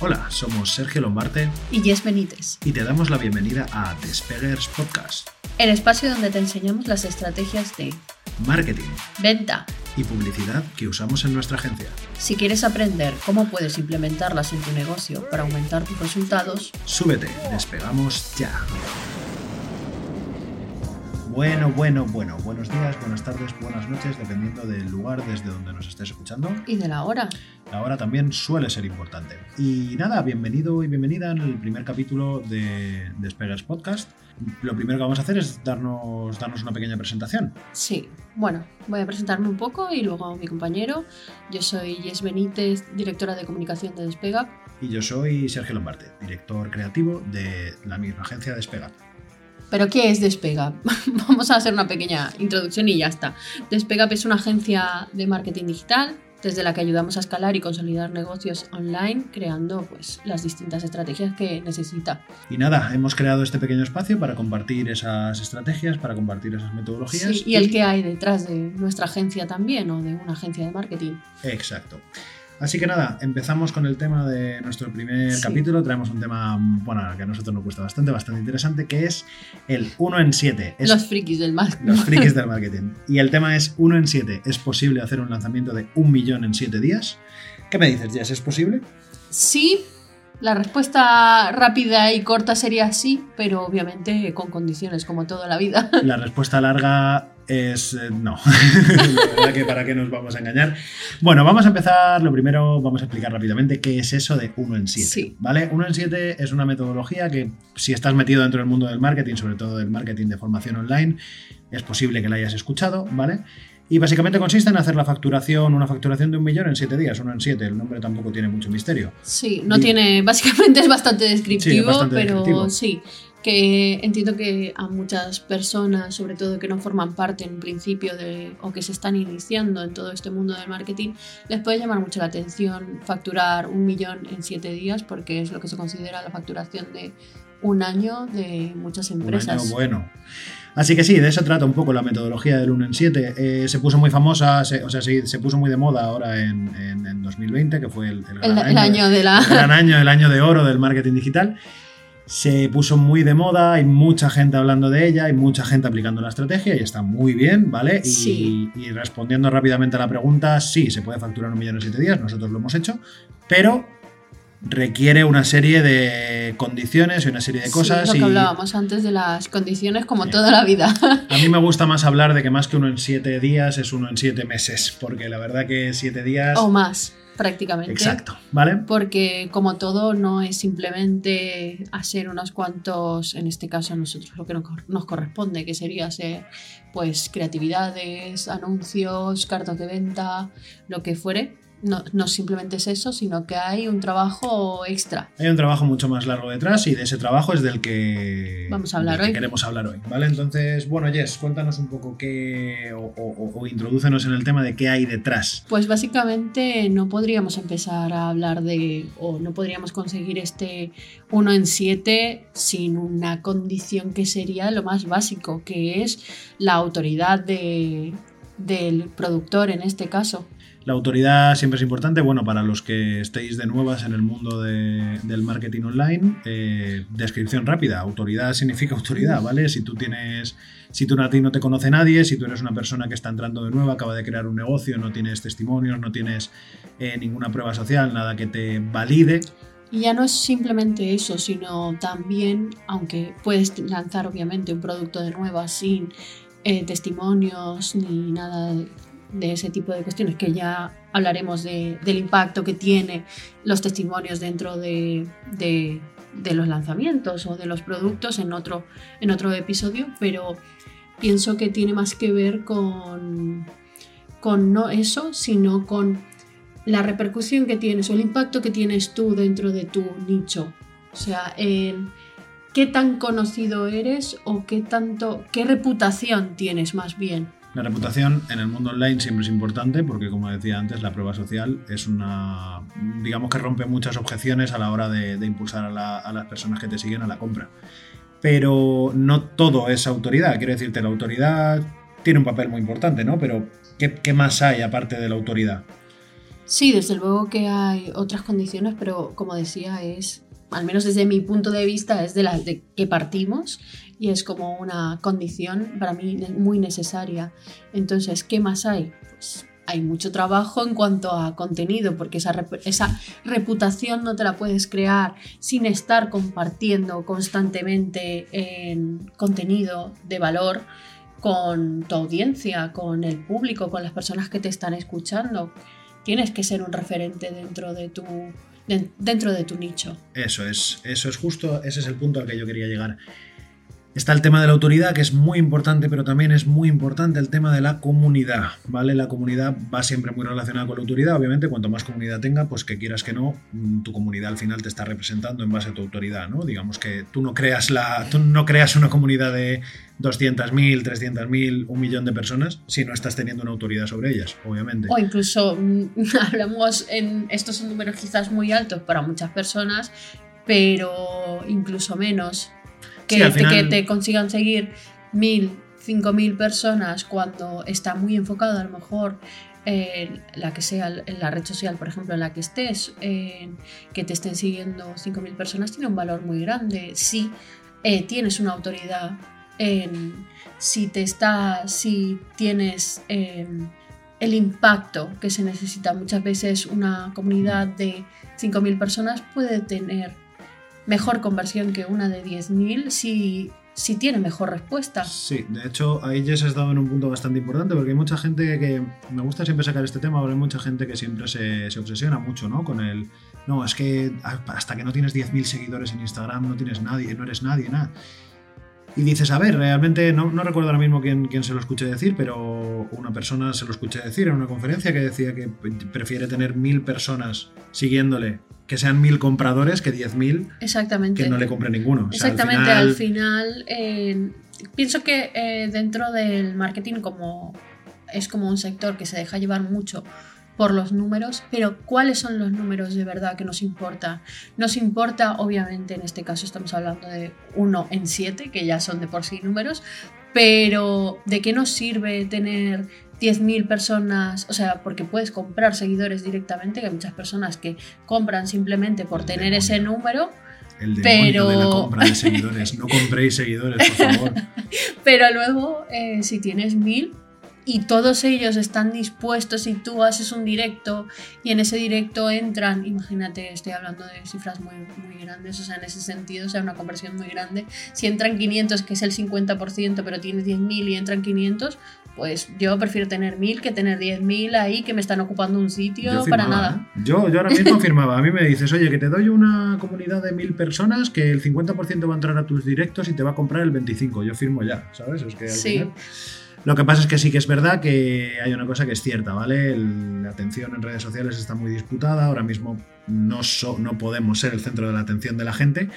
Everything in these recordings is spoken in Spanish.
Hola, somos Sergio Lombarte y Jess Benítez. y te damos la bienvenida a Despegers Podcast, El espacio donde te enseñamos las estrategias de marketing venta. y publicidad que usamos en nuestra agencia. Si quieres aprender cómo puedes implementarlas en tu negocio para aumentar tus resultados, Súbete, despegamos ya. Bueno, bueno, bueno, buenos días, buenas tardes, buenas noches, dependiendo del lugar desde donde nos estés escuchando. y de la hora. La hora también suele ser importante. Y nada, bienvenido y bienvenida en el primer capítulo de Despegers Podcast. Lo primero que vamos a hacer es darnos, darnos una pequeña presentación. Sí, bueno, voy a presentarme un poco y luego mi compañero. Yo soy Jess Benítez, directora de comunicación de Despega. Y yo soy Sergio Lombarte, director creativo de la misma agencia Despega. ¿Pero qué es Despega? Vamos a hacer una pequeña introducción y ya está. Despega es una agencia de marketing digital desde la que ayudamos a escalar y consolidar negocios online creando pues, las distintas estrategias que necesita. Y nada, hemos creado este pequeño espacio para compartir esas estrategias, para compartir esas metodologías. Sí, y el que hay detrás de nuestra agencia también o de una agencia de marketing. Exacto. Así que nada, empezamos con el tema de nuestro primer Sí. capítulo. Traemos un tema, bueno, que a nosotros nos gusta bastante, bastante interesante, que es el 1 en 7. Es Los frikis del marketing. los frikis del marketing. Y el tema es 1 en 7. ¿Es posible hacer un lanzamiento de un millón en 7 días? ¿Qué me dices, Jess? ¿Es posible? Sí, la respuesta rápida y corta sería sí, pero obviamente con condiciones, como toda la vida. La respuesta larga es eh, no. La verdad que para qué nos vamos a engañar. Bueno, vamos a empezar. Lo primero, vamos a explicar rápidamente qué es eso de 1 en 7. Sí. ¿Vale? 1 en 7 es una metodología que, si estás metido dentro del mundo del marketing, sobre todo del marketing de formación online, es posible que la hayas escuchado, ¿vale? Y básicamente consiste en hacer la facturación, una facturación de un millón en 7 días, 1 en 7. El nombre tampoco tiene mucho misterio. Sí, no tiene, básicamente es bastante descriptivo, bastante pero descriptivo. sí, que entiendo que a muchas personas, sobre todo que no forman parte en principio de, o que se están iniciando en todo este mundo del marketing, les puede llamar mucho la atención facturar un millón en siete días, porque es lo que se considera la facturación de un año de muchas empresas. año bueno. Así que sí, de eso trata un poco la metodología del 1 en 7. Eh, se puso muy famosa, se- o sea, sí, se puso muy de moda ahora en, en- en 2020, que fue el, el gran el, el año de la... el gran año, el año de oro del marketing digital. Se puso muy de moda, hay mucha gente hablando de ella, hay mucha gente aplicando la estrategia y está muy bien, ¿vale? Y, Sí. y respondiendo rápidamente a la pregunta, sí, se puede facturar un millón en siete días, nosotros lo hemos hecho, pero requiere una serie de condiciones y una serie de Sí, cosas. lo que y hablábamos antes de las condiciones, como Sí. toda la vida. a mí me gusta más hablar de que más que uno en siete días es uno en siete meses, porque la verdad que siete días... o más, prácticamente. Exacto, ¿vale? Porque como todo no es simplemente hacer unos cuantos, en este caso a nosotros lo que nos nos corresponde, que sería hacer pues creatividades, anuncios, cartas de venta, lo que fuere. No, no simplemente es eso, sino que hay un trabajo extra. Hay un trabajo mucho más largo detrás y de ese trabajo es del que Vamos a hablar del que hoy. queremos hablar hoy, ¿vale? Entonces, bueno, Jess, cuéntanos un poco qué o- o introdúcenos en el tema de qué hay detrás. Pues básicamente no podríamos empezar a hablar de, o no podríamos conseguir este 1 en 7 sin una condición que sería lo más básico, que es la autoridad de- del productor en este caso. La autoridad siempre es importante. Bueno, para los que estéis de nuevas en el mundo de- del marketing online, eh, descripción rápida. Autoridad significa autoridad, ¿vale? Si tú tienes, si tú a ti no te conoce nadie, si tú eres una persona que está entrando de nueva, acaba de crear un negocio, no tienes testimonios, no tienes eh, ninguna prueba social, nada que te valide, Y ya no es simplemente eso, sino también, aunque puedes lanzar obviamente un producto de nueva sin eh, testimonios ni nada de, ese tipo de cuestiones, que ya hablaremos de- del impacto que tiene los testimonios dentro de, de- los lanzamientos o de los productos en otro, en otro episodio, pero pienso que tiene más que ver con, con no eso, sino con la repercusión que tienes o el impacto que tienes tú dentro de tu nicho. O sea, en qué tan conocido eres o qué tanto, qué reputación tienes más bien. La reputación en el mundo online siempre es importante porque, como decía antes, la prueba social es una, digamos que rompe muchas objeciones a la hora de, impulsar a las personas que te siguen a la compra. Pero no todo es autoridad. Quiero decirte, la autoridad tiene un papel muy importante, ¿no? Pero ¿qué, qué más hay aparte de la autoridad? Sí, desde luego que hay otras condiciones, pero como decía, es, al menos desde mi punto de vista, es de las de que partimos y es como una condición para mí muy necesaria. Entonces, ¿qué más hay? Pues hay mucho trabajo en cuanto a contenido, porque esa, esa reputación no te la puedes crear sin estar compartiendo constantemente en contenido de valor con tu audiencia, con el público, con las personas que te están escuchando. Tienes que ser un referente dentro de tu, dentro de tu nicho. Eso es, eso es justo, ese es el punto al que yo quería llegar. Está el tema de la autoridad, que es muy importante, pero también es muy importante el tema de la comunidad, ¿vale? La comunidad va siempre muy relacionada con la autoridad, obviamente, cuanto más comunidad tenga, pues que quieras que no, mm, tu comunidad al final te está representando en base a tu autoridad, ¿no? Digamos que tú no creas, la, tú no creas una comunidad de 200.000, 300.000, un millón de personas si no estás teniendo una autoridad sobre ellas, obviamente. O incluso, mm, hablamos en, estos son números quizás muy altos para muchas personas, pero incluso menos que, te, consigan seguir mil, cinco mil personas cuando está muy enfocado a lo mejor en la que sea en la red social, por ejemplo, en la que estés, que te estén siguiendo mil personas, tiene un valor muy grande. Si eh, tienes una autoridad, en, si te está, si tienes em, el impacto que se necesita. Muchas veces una comunidad de mil personas puede tener mejor conversión que una de 10.000 si, si tiene mejor respuesta. Sí, de hecho ahí ya se has dado en un punto bastante importante porque hay mucha gente que, me gusta siempre sacar este tema, porque hay mucha gente que siempre se, se obsesiona mucho ¿no? con el, no, es que hasta que no tienes 10.000 seguidores en Instagram no tienes nadie, no eres nadie, nada. Y dices, a ver, realmente no, no recuerdo ahora mismo quién, quién, se lo escuché decir, pero una persona se lo escuché decir en una conferencia que decía que prefiere tener mil personas siguiéndole que sean mil compradores que diez mil que no le compre ninguno. Exactamente, al final, eh, pienso que eh, dentro del marketing como es como un sector que se deja llevar mucho por los números, pero ¿cuáles son los números de verdad que nos importa? Nos importa, obviamente, en este caso estamos hablando de 1 en 7, que ya son de por sí números, pero ¿de qué nos sirve tener 10.000 personas, o sea, porque puedes comprar seguidores directamente, que hay muchas personas que compran simplemente por tener ese número. El pero... de la compra de seguidores. No compréis seguidores, por favor. pero luego, eh, si tienes mil, y todos ellos están dispuestos y tú haces un directo y en ese directo entran, imagínate, estoy hablando de cifras muy, muy grandes, o sea, en ese sentido, o sea, una conversión muy grande, si entran 500, que es el 50%, pero tienes 10.000 y entran 500, pues yo prefiero tener 1.000 que tener 10.000 ahí que me están ocupando un sitio para nada. ¿eh? Yo, yo ahora mismo firmaba, a mí me dices, oye, que te doy una comunidad de 1.000 personas, que el 50% va a entrar a tus directos y te va a comprar el 25%, yo firmo ya, ¿sabes? Es que al sí. Lo que pasa es que sí que es verdad que hay una cosa que es cierta, ¿vale? la atención en redes sociales está muy disputada, ahora mismo no, no podemos ser el centro de la atención de la gente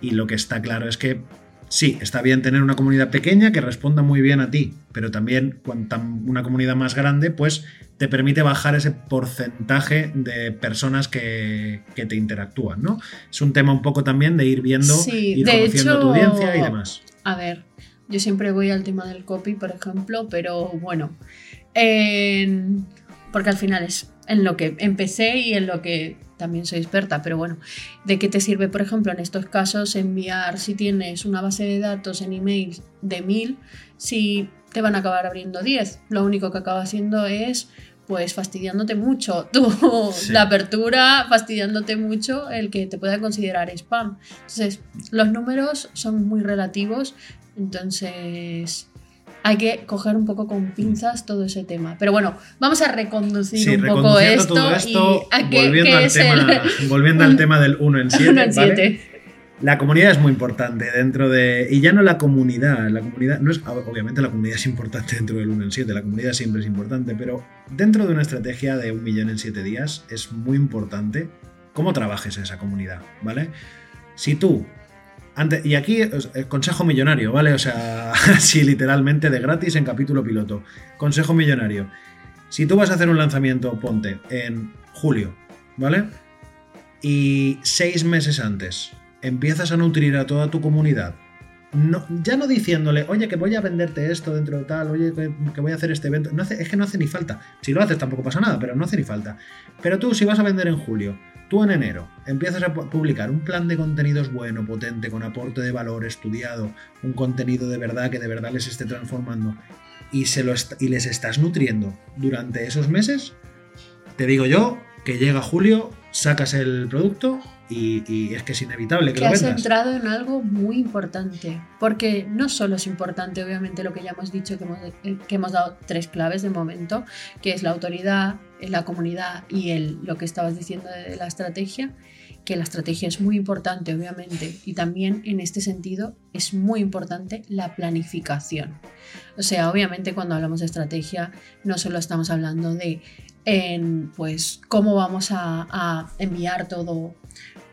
y lo que está claro es que sí, está bien tener una comunidad pequeña que responda muy bien a ti, pero también una comunidad más grande, pues te permite bajar ese porcentaje de personas que, te interactúan, ¿no? Es un tema un poco también de ir viendo, ir conociendo tu audiencia y demás. A ver, yo siempre voy al tema del copy, por ejemplo, pero bueno, porque al final es en lo que empecé y en lo que también soy experta, pero bueno, ¿de qué te sirve, por ejemplo, en estos casos enviar si tienes una base de datos en email de mil, si te van a acabar abriendo 10? Lo único que acaba haciendo es pues fastidiándote mucho tu, la apertura, fastidiándote mucho el que te pueda considerar spam. Entonces, los números son muy relativos entonces, hay que coger un poco con pinzas todo ese tema. Pero bueno, vamos a reconducir un poco esto, y volviendo, al, tema, volviendo al tema del 1 en 7. La comunidad es muy importante dentro de. Y ya no la comunidad. La comunidad. No es, obviamente la comunidad es importante dentro del 1 en 7. La comunidad siempre es importante. Pero dentro de una estrategia de un millón en 7 días es muy importante cómo trabajes esa comunidad. ¿Vale? Si tú y aquí, consejo millonario, ¿vale? O sea, así literalmente de gratis en capítulo piloto. Consejo millonario. Si tú vas a hacer un lanzamiento, ponte, en julio, ¿vale? Y seis meses antes empiezas a nutrir a toda tu comunidad ya no diciéndole, oye, que voy a venderte esto dentro de tal, oye, que, voy a hacer este evento. Es que no hace ni falta. Si lo haces tampoco pasa nada, pero no hace ni falta. Pero tú, si vas a vender en julio, tú en enero empiezas a pu- publicar un plan de contenidos bueno, potente, con aporte de valor, estudiado, un contenido de verdad que de verdad les esté transformando y, se lo y les estás nutriendo durante esos meses, te digo yo que llega julio, sacas el producto y, y es que es inevitable que que lo has vendas. entrado en algo muy importante, porque no solo es importante, obviamente, lo que ya hemos dicho, que hemos, eh, que hemos dado tres claves de momento, que es la autoridad, la comunidad y el, lo que estabas diciendo de la estrategia, que la estrategia es muy importante, obviamente, y también en este sentido es muy importante la planificación. O sea, obviamente cuando hablamos de estrategia no solo estamos hablando de en, pues cómo vamos a, a enviar todo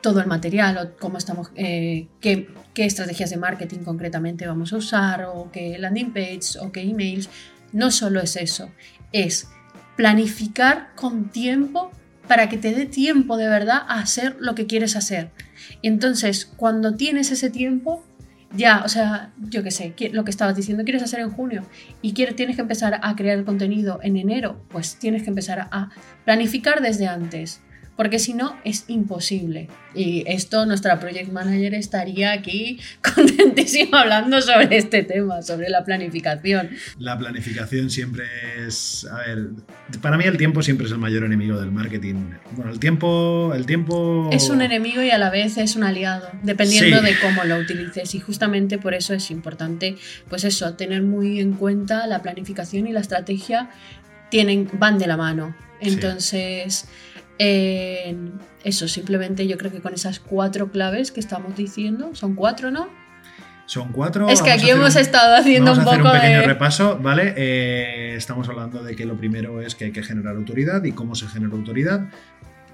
todo el material o cómo estamos, eh, qué, qué estrategias de marketing concretamente vamos a usar o qué landing page o qué emails. No solo es eso, es planificar con tiempo para que te dé tiempo de verdad a hacer lo que quieres hacer. Entonces, cuando tienes ese tiempo, ya, o sea, yo qué sé, lo que estabas diciendo, quieres hacer en junio y quieres, tienes que empezar a crear el contenido en enero, pues tienes que empezar a planificar desde antes, porque si no es imposible. Y esto, nuestra project manager estaría aquí contentísima hablando sobre este tema, sobre la planificación. La planificación siempre es. A ver, para mí el tiempo siempre es el mayor enemigo del marketing. Bueno, el tiempo. El tiempo. Es un enemigo y a la vez es un aliado, dependiendo Sí. de cómo lo utilices. Y justamente por eso es importante, pues eso, tener muy en cuenta la planificación y la estrategia tienen, van de la mano. Sí. Eh, eso, simplemente yo creo que con esas cuatro claves que estamos diciendo, son cuatro, ¿no? Son cuatro. es que aquí hemos un- estado haciendo Vamos un a hacer poco un pequeño de... repaso, ¿vale? Eh, estamos hablando de que lo primero es que hay que generar autoridad y cómo se genera autoridad.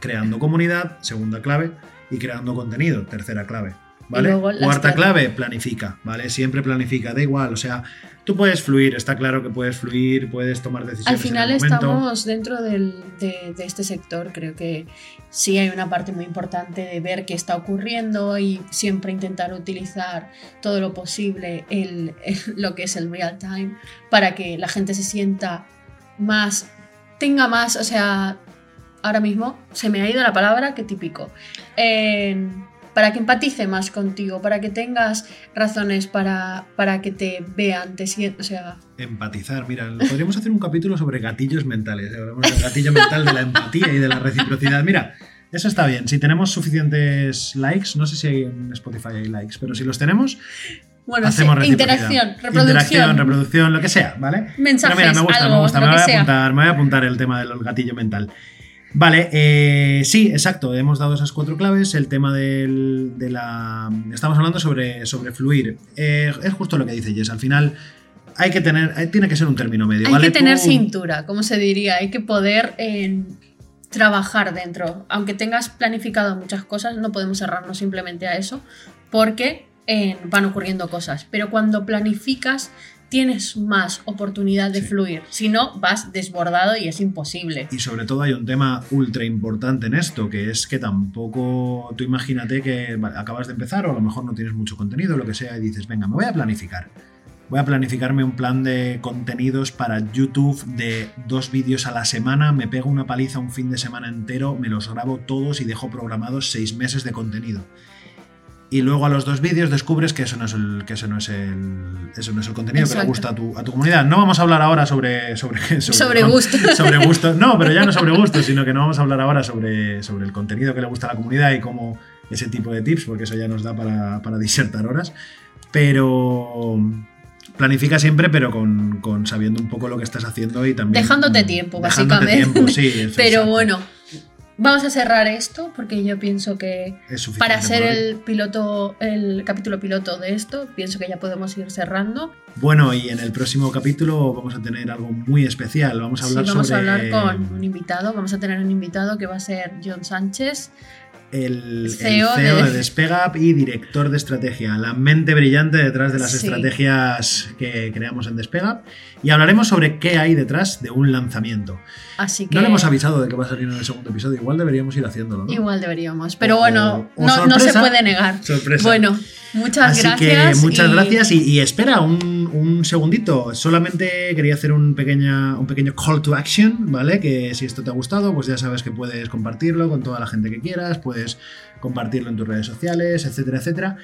Creando comunidad, segunda clave, y creando contenido, tercera clave. ¿Vale? Cuarta clave, planifica, ¿vale? Siempre planifica, da igual, o sea, tú puedes fluir, está claro que puedes fluir, puedes tomar decisiones. Al final en el momento. estamos dentro del- de, de este sector, creo que sí hay una parte muy importante de ver qué está ocurriendo y siempre intentar utilizar todo lo posible el, el- lo que es el real time para que la gente se sienta más, tenga más, o sea, ahora mismo se me ha ido la palabra, qué típico. Para que empatice más contigo, para que tengas razones para, para que te vean, te sien- o sea, Empatizar, mira, podríamos hacer un capítulo sobre gatillos mentales. ¿eh? Hablamos del gatillo mental de la empatía y de la reciprocidad. Mira, eso está bien. Si tenemos suficientes likes, no sé si hay en Spotify hay likes, pero si los tenemos, Bueno, hacemos sí, interacción, reproducción. Interacción, reproducción, lo que sea, ¿vale? Mensajes, Pero mira, me gusta, algo, me gusta. Me voy, a apuntar, me voy a apuntar el tema del gatillo mental. Vale, eh, sí, exacto. Hemos dado esas cuatro claves. El tema del, de la. Estamos hablando sobre, sobre fluir. Eh, es justo lo que dice Jess. Al final hay que tener. eh, Tiene que ser un término medio. Hay ¿vale? que tener Tú- cintura, como se diría, hay que poder eh, trabajar dentro. Aunque tengas planificado muchas cosas, no podemos cerrarnos simplemente a eso, porque van ocurriendo cosas. Pero cuando planificas, tienes más oportunidad de Sí. fluir. Si no, vas desbordado y es imposible. Y sobre todo hay un tema ultra importante en esto, que es que tampoco, tú imagínate que acabas de empezar o a lo mejor no tienes mucho contenido, lo que sea, y dices, venga, me voy a planificar. Voy a planificarme un plan de contenidos para YouTube de dos vídeos a la semana, me pego una paliza un fin de semana entero, me los grabo todos y dejo programados seis meses de contenido. Y luego a los dos vídeos descubres que eso no es el, que eso no es el, eso no es el contenido que le gusta a tu, a tu comunidad. No vamos a hablar ahora sobre, sobre, Sobre gusto. sobre gusto. No, pero ya no sobre gusto, sino que no vamos a hablar ahora sobre, sobre el contenido que le gusta a la comunidad y cómo ese tipo de tips, porque eso ya nos da para, para disertar horas. Pero planifica siempre, pero con, con sabiendo un poco lo que estás haciendo y también. Dejándote tiempo, dejándote básicamente. tiempo, sí, Pero bueno, vamos a cerrar esto porque yo pienso que Es para hacer el piloto, el capítulo piloto de esto, pienso que ya podemos ir cerrando. Bueno, y en el próximo capítulo vamos a tener algo muy especial. Vamos a Sí, hablar vamos sobre a hablar con un invitado. Vamos a tener un invitado que va a ser John Sánchez. El, el CEO CEO, de... de- Despegap y director de estrategia, la mente brillante detrás de las Sí. estrategias que creamos en Despegap. Y hablaremos sobre qué hay detrás de un lanzamiento. Así que No le hemos avisado de que va a salir en el segundo episodio, igual deberíamos ir haciéndolo, ¿no? igual deberíamos. Pero O- bueno, o no, no se puede negar. Sorpresa. Bueno, Muchas Así gracias. que muchas y- gracias y, y espera un, un segundito. Solamente quería hacer un, pequeña, un pequeño call to action, ¿vale? Que si esto te ha gustado, pues ya sabes que puedes compartirlo con toda la gente que quieras, puedes compartirlo en tus redes sociales, etcétera, etcétera.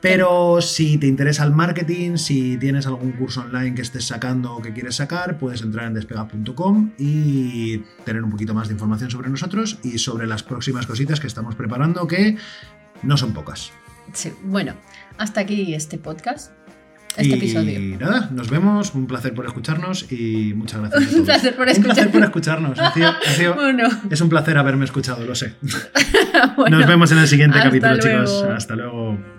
Pero si te interesa el marketing, si tienes algún curso online que estés sacando o que quieres sacar, puedes entrar en despega.com y tener un poquito más de información sobre nosotros y sobre las próximas cositas que estamos preparando, que no son pocas. Sí, bueno, hasta aquí este podcast, este y episodio. nada, nos vemos. Un placer por escucharnos y muchas gracias. a Un todos. placer por Un placer por escucharnos. Ha sido- ha sido- Bueno, es un placer haber escuchado, lo sé. bueno. Nos vemos en el siguiente capítulo, chicos. luego. Hasta luego.